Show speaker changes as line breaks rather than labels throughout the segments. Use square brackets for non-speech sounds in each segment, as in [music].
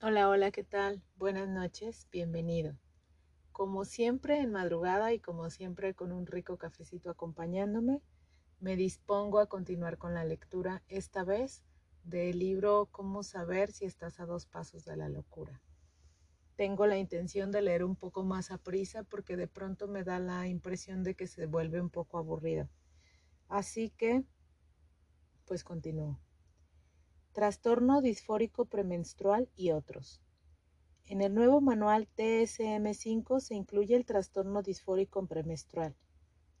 Hola, hola, ¿qué tal? Buenas noches, bienvenido. Como siempre en madrugada y como siempre con un rico cafecito acompañándome, me dispongo a continuar con la lectura, esta vez del libro Cómo saber si estás a dos pasos de la locura. Tengo la intención de leer un poco más a prisa porque de pronto me da la impresión de que se vuelve un poco aburrido. Así que, pues continúo. Trastorno disfórico premenstrual y otros. En el nuevo manual TSM5 se incluye el trastorno disfórico premenstrual.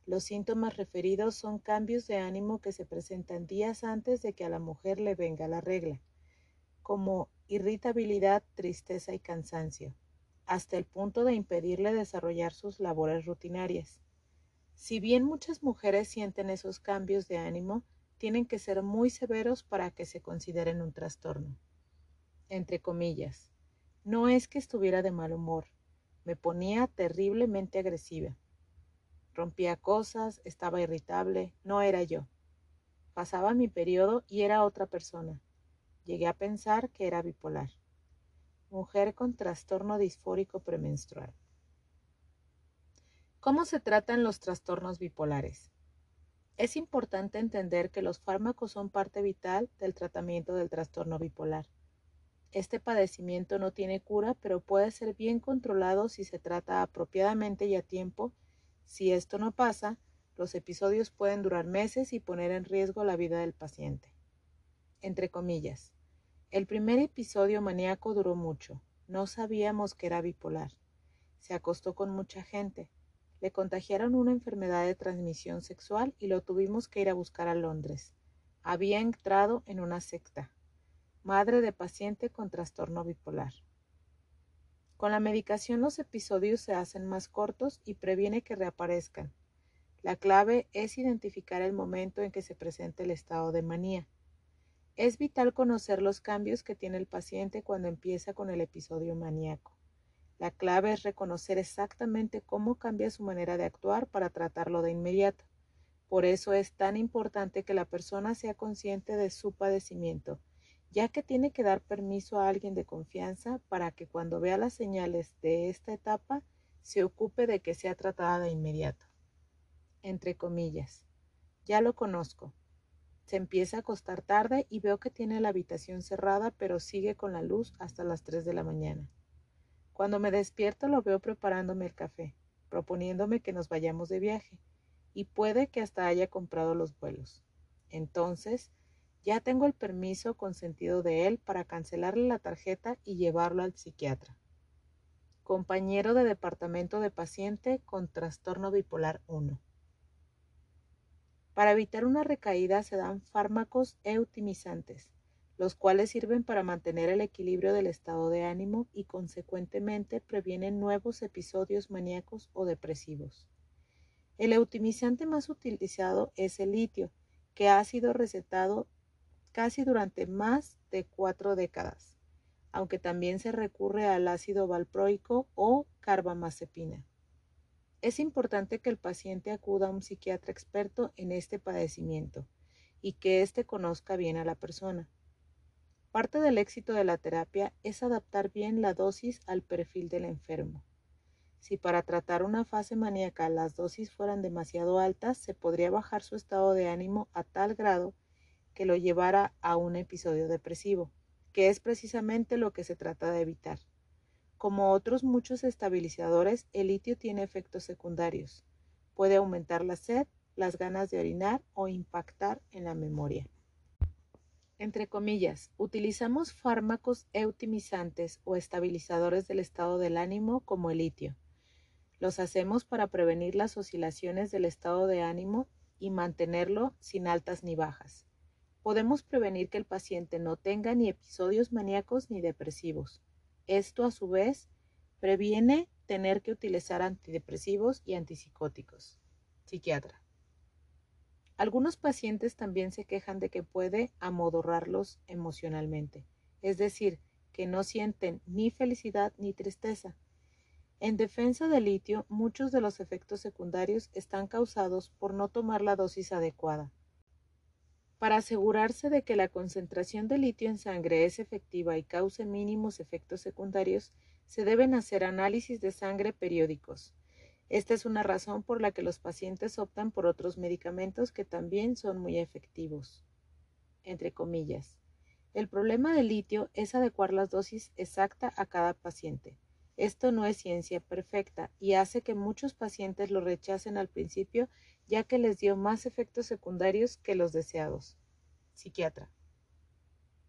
Los síntomas referidos son cambios de ánimo que se presentan días antes de que a la mujer le venga la regla, como irritabilidad, tristeza y cansancio, hasta el punto de impedirle desarrollar sus labores rutinarias. Si bien muchas mujeres sienten esos cambios de ánimo, tienen que ser muy severos para que se consideren un trastorno. Entre comillas, no es que estuviera de mal humor, me ponía terriblemente agresiva. Rompía cosas, estaba irritable, no era yo. Pasaba mi periodo y era otra persona. Llegué a pensar que era bipolar. Mujer con trastorno disfórico premenstrual. ¿Cómo se tratan los trastornos bipolares? Es importante entender que los fármacos son parte vital del tratamiento del trastorno bipolar. Este padecimiento no tiene cura, pero puede ser bien controlado si se trata apropiadamente y a tiempo. Si esto no pasa, los episodios pueden durar meses y poner en riesgo la vida del paciente. Entre comillas, el primer episodio maníaco duró mucho. No sabíamos que era bipolar. Se acostó con mucha gente. Le contagiaron una enfermedad de transmisión sexual y lo tuvimos que ir a buscar a Londres. Había entrado en una secta. Madre de paciente con trastorno bipolar. Con la medicación los episodios se hacen más cortos y previene que reaparezcan. La clave es identificar el momento en que se presenta el estado de manía. Es vital conocer los cambios que tiene el paciente cuando empieza con el episodio maníaco. La clave es reconocer exactamente cómo cambia su manera de actuar para tratarlo de inmediato. Por eso es tan importante que la persona sea consciente de su padecimiento, ya que tiene que dar permiso a alguien de confianza para que cuando vea las señales de esta etapa se ocupe de que sea tratada de inmediato. Entre comillas. Ya lo conozco. Se empieza a acostar tarde y veo que tiene la habitación cerrada pero sigue con la luz hasta las 3 de la mañana. Cuando me despierto lo veo preparándome el café, proponiéndome que nos vayamos de viaje, y puede que hasta haya comprado los vuelos. Entonces, ya tengo el permiso consentido de él para cancelarle la tarjeta y llevarlo al psiquiatra. Compañero de departamento de paciente con trastorno bipolar 1. Para evitar una recaída se dan fármacos eutimizantes, los cuales sirven para mantener el equilibrio del estado de ánimo y consecuentemente previenen nuevos episodios maníacos o depresivos. El eutimizante más utilizado es el litio, que ha sido recetado casi durante más de cuatro décadas, aunque también se recurre al ácido valproico o carbamazepina. Es importante que el paciente acuda a un psiquiatra experto en este padecimiento y que éste conozca bien a la persona Parte del éxito de la terapia es adaptar bien la dosis al perfil del enfermo. Si para tratar una fase maníaca las dosis fueran demasiado altas, se podría bajar su estado de ánimo a tal grado que lo llevara a un episodio depresivo, que es precisamente lo que se trata de evitar. Como otros muchos estabilizadores, el litio tiene efectos secundarios. Puede aumentar la sed, las ganas de orinar o impactar en la memoria entre comillas, utilizamos fármacos eutimizantes o estabilizadores del estado del ánimo como el litio. Los hacemos para prevenir las oscilaciones del estado de ánimo y mantenerlo sin altas ni bajas. Podemos prevenir que el paciente no tenga ni episodios maníacos ni depresivos. Esto a su vez previene tener que utilizar antidepresivos y antipsicóticos. Psiquiatra. Algunos pacientes también se quejan de que puede amodorrarlos emocionalmente, es decir, que no sienten ni felicidad ni tristeza. En defensa del litio, muchos de los efectos secundarios están causados por no tomar la dosis adecuada. Para asegurarse de que la concentración de litio en sangre es efectiva y cause mínimos efectos secundarios, se deben hacer análisis de sangre periódicos. Esta es una razón por la que los pacientes optan por otros medicamentos que también son muy efectivos. Entre comillas. El problema del litio es adecuar la dosis exacta a cada paciente. Esto no es ciencia perfecta y hace que muchos pacientes lo rechacen al principio ya que les dio más efectos secundarios que los deseados. Psiquiatra.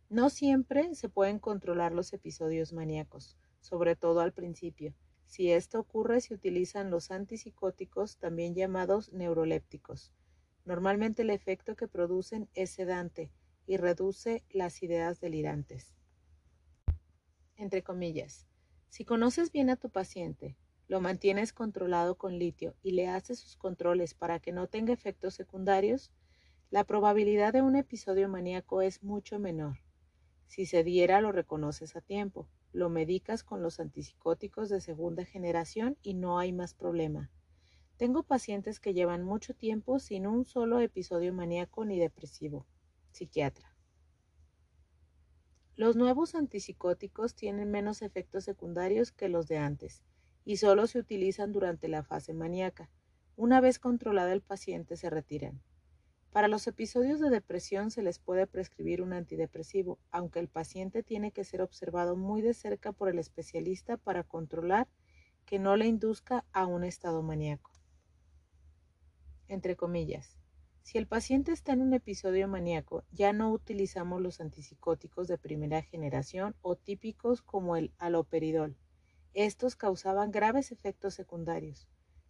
No siempre se pueden controlar los episodios maníacos, sobre todo al principio. Si esto ocurre, se utilizan los antipsicóticos, también llamados neurolépticos. Normalmente el efecto que producen es sedante y reduce las ideas delirantes. Entre comillas, si conoces bien a tu paciente, lo mantienes controlado con litio y le haces sus controles para que no tenga efectos secundarios, la probabilidad de un episodio maníaco es mucho menor. Si se diera, lo reconoces a tiempo, lo medicas con los antipsicóticos de segunda generación y no hay más problema. Tengo pacientes que llevan mucho tiempo sin un solo episodio maníaco ni depresivo. Psiquiatra. Los nuevos antipsicóticos tienen menos efectos secundarios que los de antes y solo se utilizan durante la fase maníaca. Una vez controlada el paciente se retiran. Para los episodios de depresión se les puede prescribir un antidepresivo, aunque el paciente tiene que ser observado muy de cerca por el especialista para controlar que no le induzca a un estado maníaco. Entre comillas, si el paciente está en un episodio maníaco, ya no utilizamos los antipsicóticos de primera generación o típicos como el aloperidol, estos causaban graves efectos secundarios.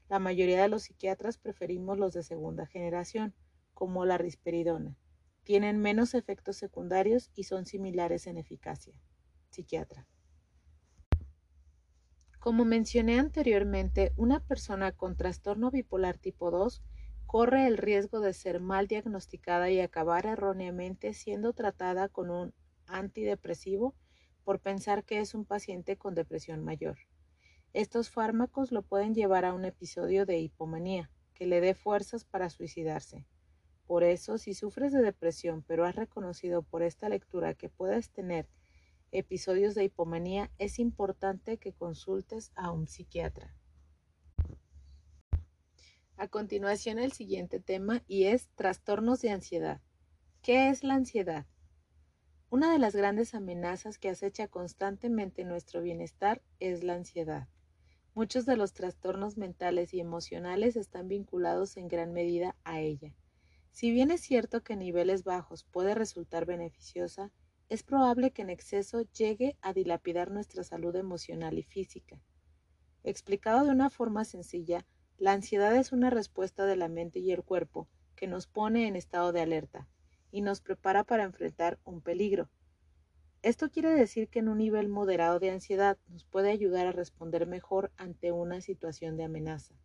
La mayoría de los psiquiatras preferimos los de segunda generación, como la risperidona. Tienen menos efectos secundarios y son similares en eficacia. Psiquiatra. Como mencioné anteriormente, una persona con trastorno bipolar tipo 2 corre el riesgo de ser mal diagnosticada y acabar erróneamente siendo tratada con un antidepresivo por pensar que es un paciente con depresión mayor. Estos fármacos lo pueden llevar a un episodio de hipomanía, que le dé fuerzas para suicidarse. Por eso, si sufres de depresión, pero has reconocido por esta lectura que puedes tener episodios de hipomanía, es importante que consultes a un psiquiatra. A continuación, el siguiente tema y es trastornos de ansiedad. ¿Qué es la ansiedad? Una de las grandes amenazas que acecha constantemente nuestro bienestar es la ansiedad. Muchos de los trastornos mentales y emocionales están vinculados en gran medida a ella. Si bien es cierto que niveles bajos puede resultar beneficiosa, es probable que en exceso llegue a dilapidar nuestra salud emocional y física. Explicado de una forma sencilla, la ansiedad es una respuesta de la mente y el cuerpo que nos pone en estado de alerta, y nos prepara para enfrentar un peligro. Esto quiere decir que en un nivel moderado de ansiedad nos puede ayudar a responder mejor ante una situación de amenaza,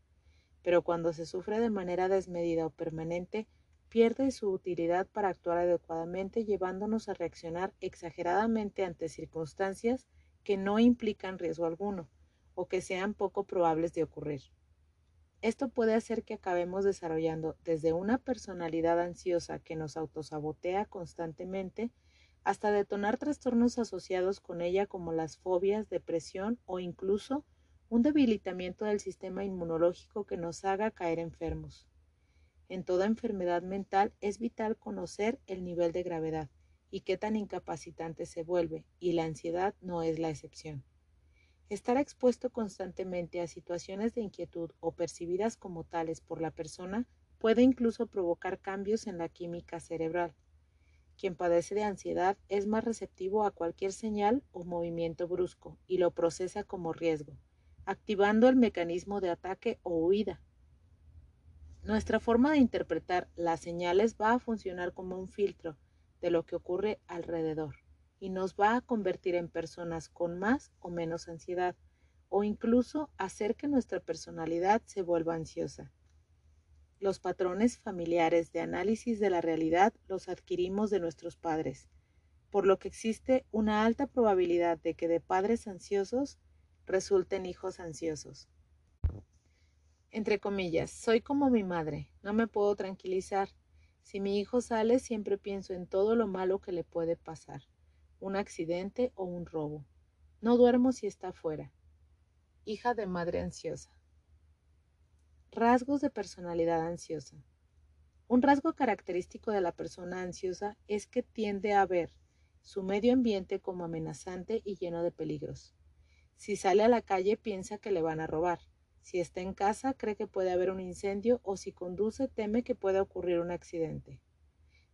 pero cuando se sufre de manera desmedida o permanente, pierde su utilidad para actuar adecuadamente llevándonos a reaccionar exageradamente ante circunstancias que no implican riesgo alguno o que sean poco probables de ocurrir. Esto puede hacer que acabemos desarrollando desde una personalidad ansiosa que nos autosabotea constantemente hasta detonar trastornos asociados con ella como las fobias, depresión o incluso un debilitamiento del sistema inmunológico que nos haga caer enfermos. En toda enfermedad mental es vital conocer el nivel de gravedad y qué tan incapacitante se vuelve, y la ansiedad no es la excepción. Estar expuesto constantemente a situaciones de inquietud o percibidas como tales por la persona puede incluso provocar cambios en la química cerebral. Quien padece de ansiedad es más receptivo a cualquier señal o movimiento brusco y lo procesa como riesgo, activando el mecanismo de ataque o huida. Nuestra forma de interpretar las señales va a funcionar como un filtro de lo que ocurre alrededor y nos va a convertir en personas con más o menos ansiedad o incluso hacer que nuestra personalidad se vuelva ansiosa. Los patrones familiares de análisis de la realidad los adquirimos de nuestros padres, por lo que existe una alta probabilidad de que de padres ansiosos resulten hijos ansiosos. Entre comillas, soy como mi madre, no me puedo tranquilizar. Si mi hijo sale, siempre pienso en todo lo malo que le puede pasar, un accidente o un robo. No duermo si está fuera. Hija de madre ansiosa. Rasgos de personalidad ansiosa. Un rasgo característico de la persona ansiosa es que tiende a ver su medio ambiente como amenazante y lleno de peligros. Si sale a la calle piensa que le van a robar. Si está en casa cree que puede haber un incendio o si conduce teme que pueda ocurrir un accidente.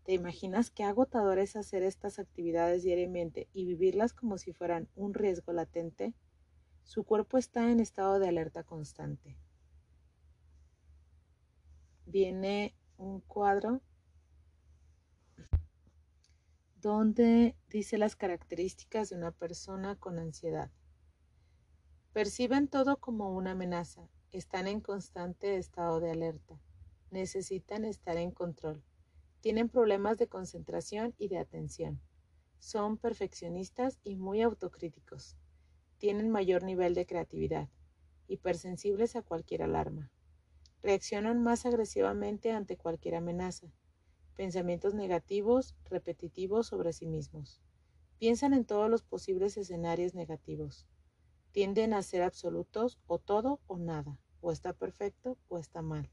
¿Te imaginas qué agotador es hacer estas actividades diariamente y vivirlas como si fueran un riesgo latente? Su cuerpo está en estado de alerta constante. Viene un cuadro donde dice las características de una persona con ansiedad. Perciben todo como una amenaza, están en constante estado de alerta, necesitan estar en control, tienen problemas de concentración y de atención, son perfeccionistas y muy autocríticos, tienen mayor nivel de creatividad, hipersensibles a cualquier alarma, reaccionan más agresivamente ante cualquier amenaza, pensamientos negativos, repetitivos sobre sí mismos, piensan en todos los posibles escenarios negativos, tienden a ser absolutos o todo o nada, o está perfecto o está mal.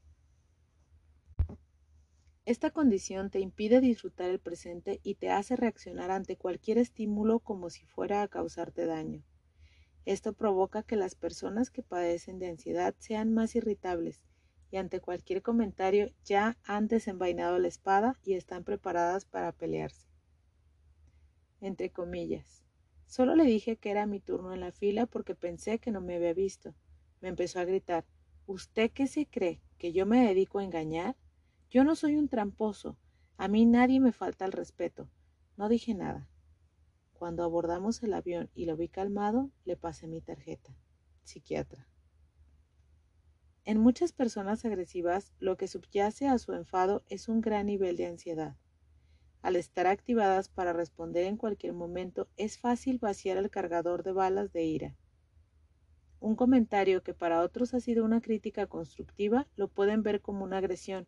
Esta condición te impide disfrutar el presente y te hace reaccionar ante cualquier estímulo como si fuera a causarte daño. Esto provoca que las personas que padecen de ansiedad sean más irritables y ante cualquier comentario ya han desenvainado la espada y están preparadas para pelearse. Entre comillas. Solo le dije que era mi turno en la fila porque pensé que no me había visto. Me empezó a gritar ¿Usted qué se cree? ¿Que yo me dedico a engañar? Yo no soy un tramposo. A mí nadie me falta el respeto. No dije nada. Cuando abordamos el avión y lo vi calmado, le pasé mi tarjeta. Psiquiatra. En muchas personas agresivas, lo que subyace a su enfado es un gran nivel de ansiedad. Al estar activadas para responder en cualquier momento, es fácil vaciar el cargador de balas de ira. Un comentario que para otros ha sido una crítica constructiva lo pueden ver como una agresión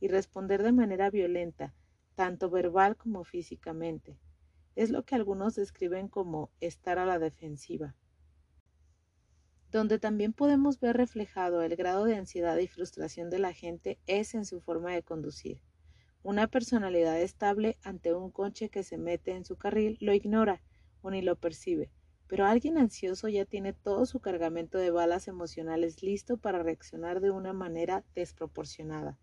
y responder de manera violenta, tanto verbal como físicamente. Es lo que algunos describen como estar a la defensiva. Donde también podemos ver reflejado el grado de ansiedad y frustración de la gente es en su forma de conducir. Una personalidad estable ante un coche que se mete en su carril lo ignora o ni lo percibe, pero alguien ansioso ya tiene todo su cargamento de balas emocionales listo para reaccionar de una manera desproporcionada,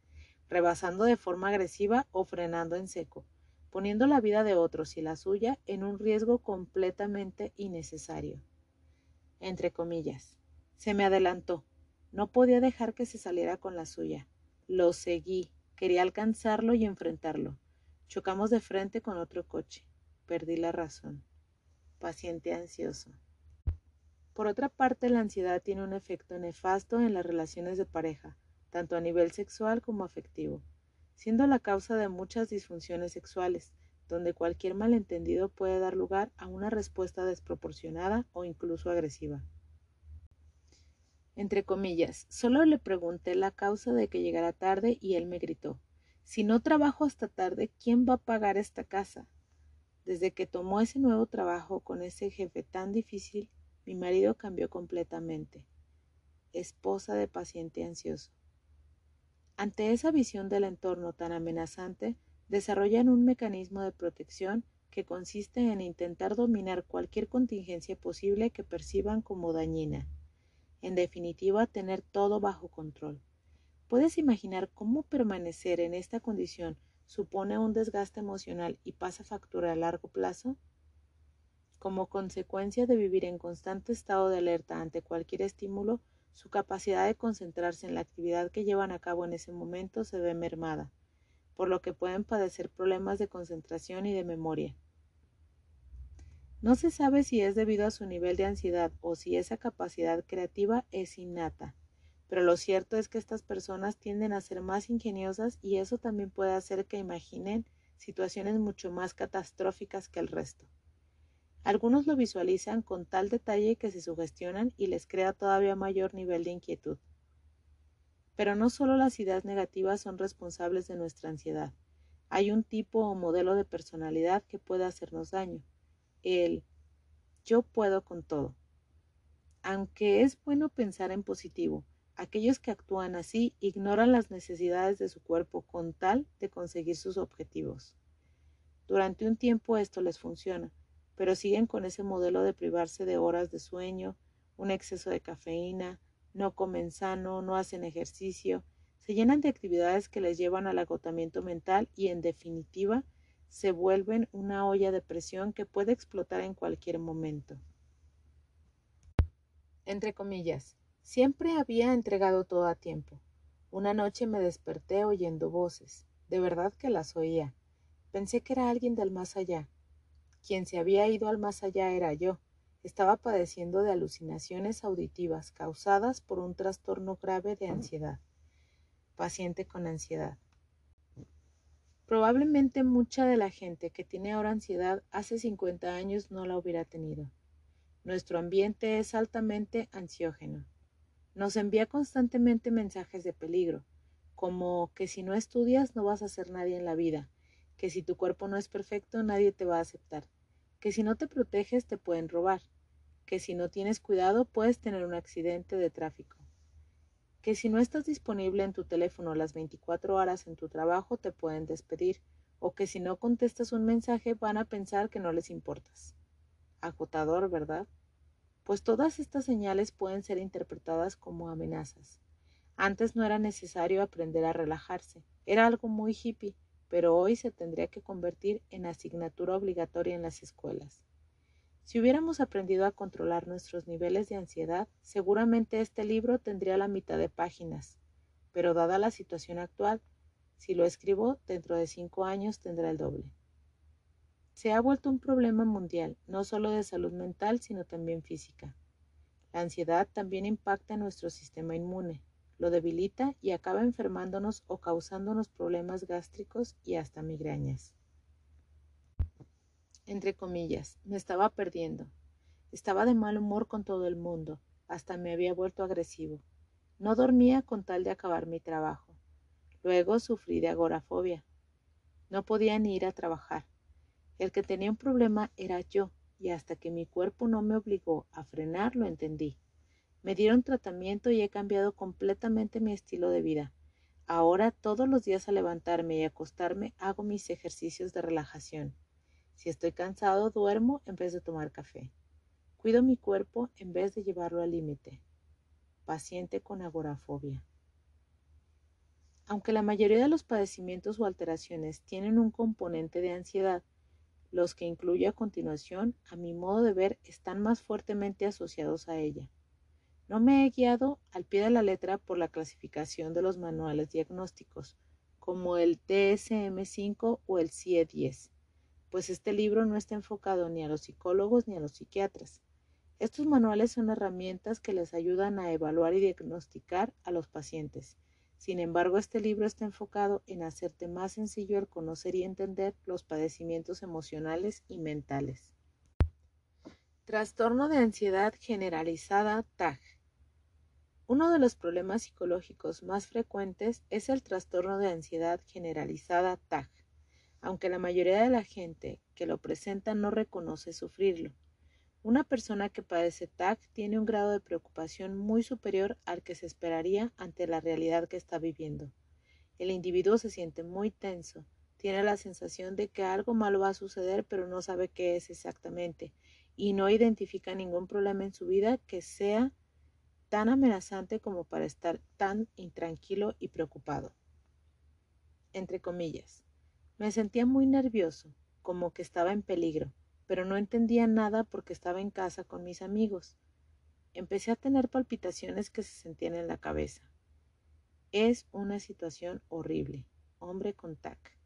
rebasando de forma agresiva o frenando en seco, poniendo la vida de otros y la suya en un riesgo completamente innecesario. Entre comillas, se me adelantó. No podía dejar que se saliera con la suya. Lo seguí, Quería alcanzarlo y enfrentarlo. Chocamos de frente con otro coche. Perdí la razón. Paciente ansioso. Por otra parte, la ansiedad tiene un efecto nefasto en las relaciones de pareja, tanto a nivel sexual como afectivo, siendo la causa de muchas disfunciones sexuales, donde cualquier malentendido puede dar lugar a una respuesta desproporcionada o incluso agresiva entre comillas, solo le pregunté la causa de que llegara tarde y él me gritó, si no trabajo hasta tarde, ¿quién va a pagar esta casa? Desde que tomó ese nuevo trabajo con ese jefe tan difícil, mi marido cambió completamente. Esposa de paciente ansioso. Ante esa visión del entorno tan amenazante, desarrollan un mecanismo de protección que consiste en intentar dominar cualquier contingencia posible que perciban como dañina en definitiva, tener todo bajo control. ¿Puedes imaginar cómo permanecer en esta condición supone un desgaste emocional y pasa factura a largo plazo? Como consecuencia de vivir en constante estado de alerta ante cualquier estímulo, su capacidad de concentrarse en la actividad que llevan a cabo en ese momento se ve mermada, por lo que pueden padecer problemas de concentración y de memoria. No se sabe si es debido a su nivel de ansiedad o si esa capacidad creativa es innata, pero lo cierto es que estas personas tienden a ser más ingeniosas y eso también puede hacer que imaginen situaciones mucho más catastróficas que el resto. Algunos lo visualizan con tal detalle que se sugestionan y les crea todavía mayor nivel de inquietud. Pero no solo las ideas negativas son responsables de nuestra ansiedad. Hay un tipo o modelo de personalidad que puede hacernos daño. El yo puedo con todo. Aunque es bueno pensar en positivo, aquellos que actúan así ignoran las necesidades de su cuerpo con tal de conseguir sus objetivos. Durante un tiempo esto les funciona, pero siguen con ese modelo de privarse de horas de sueño, un exceso de cafeína, no comen sano, no hacen ejercicio, se llenan de actividades que les llevan al agotamiento mental y en definitiva se vuelven una olla de presión que puede explotar en cualquier momento. Entre comillas, siempre había entregado todo a tiempo. Una noche me desperté oyendo voces, de verdad que las oía. Pensé que era alguien del más allá. Quien se había ido al más allá era yo. Estaba padeciendo de alucinaciones auditivas causadas por un trastorno grave de ansiedad. Paciente con ansiedad. Probablemente mucha de la gente que tiene ahora ansiedad hace 50 años no la hubiera tenido. Nuestro ambiente es altamente ansiógeno. Nos envía constantemente mensajes de peligro, como que si no estudias no vas a ser nadie en la vida, que si tu cuerpo no es perfecto nadie te va a aceptar, que si no te proteges te pueden robar, que si no tienes cuidado puedes tener un accidente de tráfico, que si no estás disponible en tu teléfono las 24 horas en tu trabajo te pueden despedir, o que si no contestas un mensaje van a pensar que no les importas. Agotador, ¿verdad? Pues todas estas señales pueden ser interpretadas como amenazas. Antes no era necesario aprender a relajarse, era algo muy hippie, pero hoy se tendría que convertir en asignatura obligatoria en las escuelas. Si hubiéramos aprendido a controlar nuestros niveles de ansiedad, seguramente este libro tendría la mitad de páginas, pero dada la situación actual, si lo escribo dentro de cinco años tendrá el doble. Se ha vuelto un problema mundial, no solo de salud mental, sino también física. La ansiedad también impacta nuestro sistema inmune, lo debilita y acaba enfermándonos o causándonos problemas gástricos y hasta migrañas. Entre comillas, me estaba perdiendo. Estaba de mal humor con todo el mundo, hasta me había vuelto agresivo. No dormía con tal de acabar mi trabajo. Luego sufrí de agorafobia. No podía ni ir a trabajar. El que tenía un problema era yo, y hasta que mi cuerpo no me obligó a frenar lo entendí. Me dieron tratamiento y he cambiado completamente mi estilo de vida. Ahora todos los días al levantarme y acostarme hago mis ejercicios de relajación. Si estoy cansado, duermo en vez de tomar café. Cuido mi cuerpo en vez de llevarlo al límite. Paciente con agorafobia. Aunque la mayoría de los padecimientos o alteraciones tienen un componente de ansiedad, los que incluyo a continuación, a mi modo de ver, están más fuertemente asociados a ella. No me he guiado al pie de la letra por la clasificación de los manuales diagnósticos, como el DSM-5 o el CIE-10, pues este libro no está enfocado ni a los psicólogos ni a los psiquiatras. Estos manuales son herramientas que les ayudan a evaluar y diagnosticar a los pacientes. Sin embargo, este libro está enfocado en hacerte más sencillo el conocer y entender los padecimientos emocionales y mentales. Trastorno de ansiedad generalizada TAG. Uno de los problemas psicológicos más frecuentes es el trastorno de ansiedad generalizada TAG, aunque la mayoría de la gente que lo presenta no reconoce sufrirlo. Una persona que padece TAG tiene un grado de preocupación muy superior al que se esperaría ante la realidad que está viviendo. El individuo se siente muy tenso, tiene la sensación de que algo malo va a suceder pero no sabe qué es exactamente y no identifica ningún problema en su vida que sea tan amenazante como para estar tan intranquilo y preocupado. Entre comillas, me sentía muy nervioso, como que estaba en peligro, pero no entendía nada porque estaba en casa con mis amigos. Empecé a tener palpitaciones que se sentían en la cabeza. Es una situación horrible. Hombre con TAC.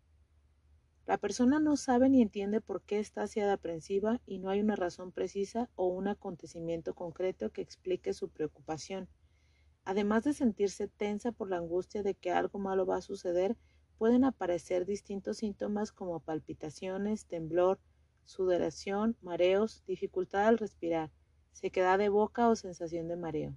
La persona no sabe ni entiende por qué está así aprensiva y no hay una razón precisa o un acontecimiento concreto que explique su preocupación. Además de sentirse tensa por la angustia de que algo malo va a suceder, pueden aparecer distintos síntomas como palpitaciones, temblor, sudoración, mareos, dificultad al respirar, sequedad de boca o sensación de mareo.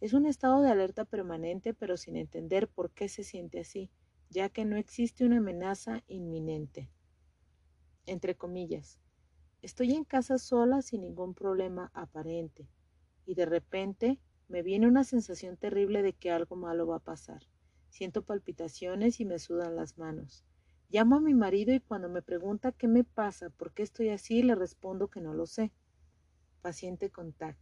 Es un estado de alerta permanente pero sin entender por qué se siente así ya que no existe una amenaza inminente. Entre comillas, estoy en casa sola sin ningún problema aparente y de repente me viene una sensación terrible de que algo malo va a pasar. Siento palpitaciones y me sudan las manos. Llamo a mi marido y cuando me pregunta qué me pasa, por qué estoy así, le respondo que no lo sé. Paciente con TAC.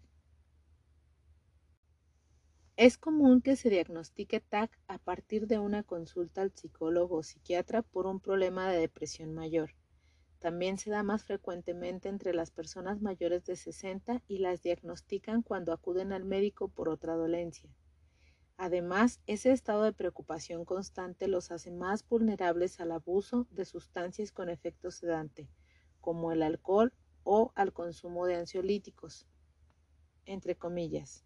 Es común que se diagnostique TAC a partir de una consulta al psicólogo o psiquiatra por un problema de depresión mayor. También se da más frecuentemente entre las personas mayores de 60 y las diagnostican cuando acuden al médico por otra dolencia. Además, ese estado de preocupación constante los hace más vulnerables al abuso de sustancias con efecto sedante, como el alcohol o al consumo de ansiolíticos. Entre comillas,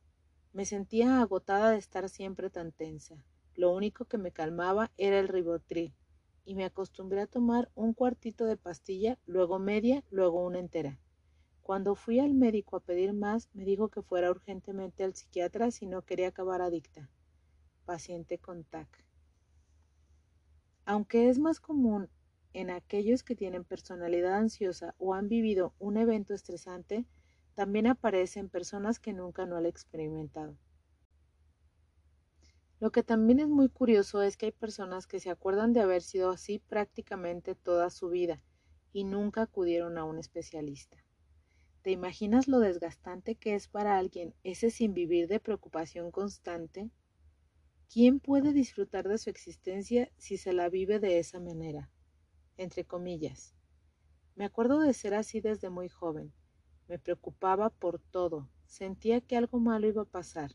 me sentía agotada de estar siempre tan tensa. Lo único que me calmaba era el ribotril, y me acostumbré a tomar un cuartito de pastilla, luego media, luego una entera. Cuando fui al médico a pedir más, me dijo que fuera urgentemente al psiquiatra si no quería acabar adicta. Paciente con TAC. Aunque es más común en aquellos que tienen personalidad ansiosa o han vivido un evento estresante, también aparece en personas que nunca no han experimentado. Lo que también es muy curioso es que hay personas que se acuerdan de haber sido así prácticamente toda su vida y nunca acudieron a un especialista. ¿Te imaginas lo desgastante que es para alguien ese sin vivir de preocupación constante? ¿Quién puede disfrutar de su existencia si se la vive de esa manera? Entre comillas. Me acuerdo de ser así desde muy joven. Me preocupaba por todo. Sentía que algo malo iba a pasar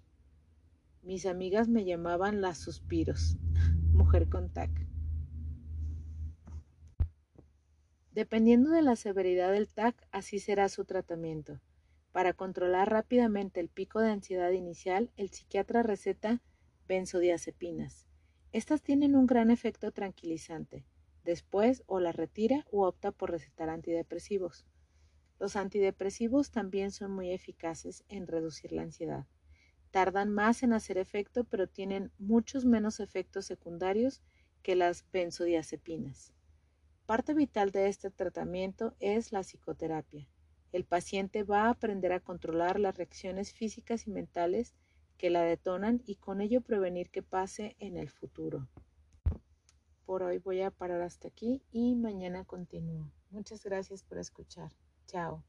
mis amigas me llamaban las suspiros, [laughs] mujer con TAC. Dependiendo de la severidad del TAC, así será su tratamiento. Para controlar rápidamente el pico de ansiedad inicial, el psiquiatra receta benzodiazepinas. Estas tienen un gran efecto tranquilizante. Después o la retira o opta por recetar antidepresivos. Los antidepresivos también son muy eficaces en reducir la ansiedad. Tardan más en hacer efecto, pero tienen muchos menos efectos secundarios que las benzodiazepinas. Parte vital de este tratamiento es la psicoterapia. El paciente va a aprender a controlar las reacciones físicas y mentales que la detonan y con ello prevenir que pase en el futuro. Por hoy voy a parar hasta aquí y mañana continúo. Muchas gracias por escuchar. Chao.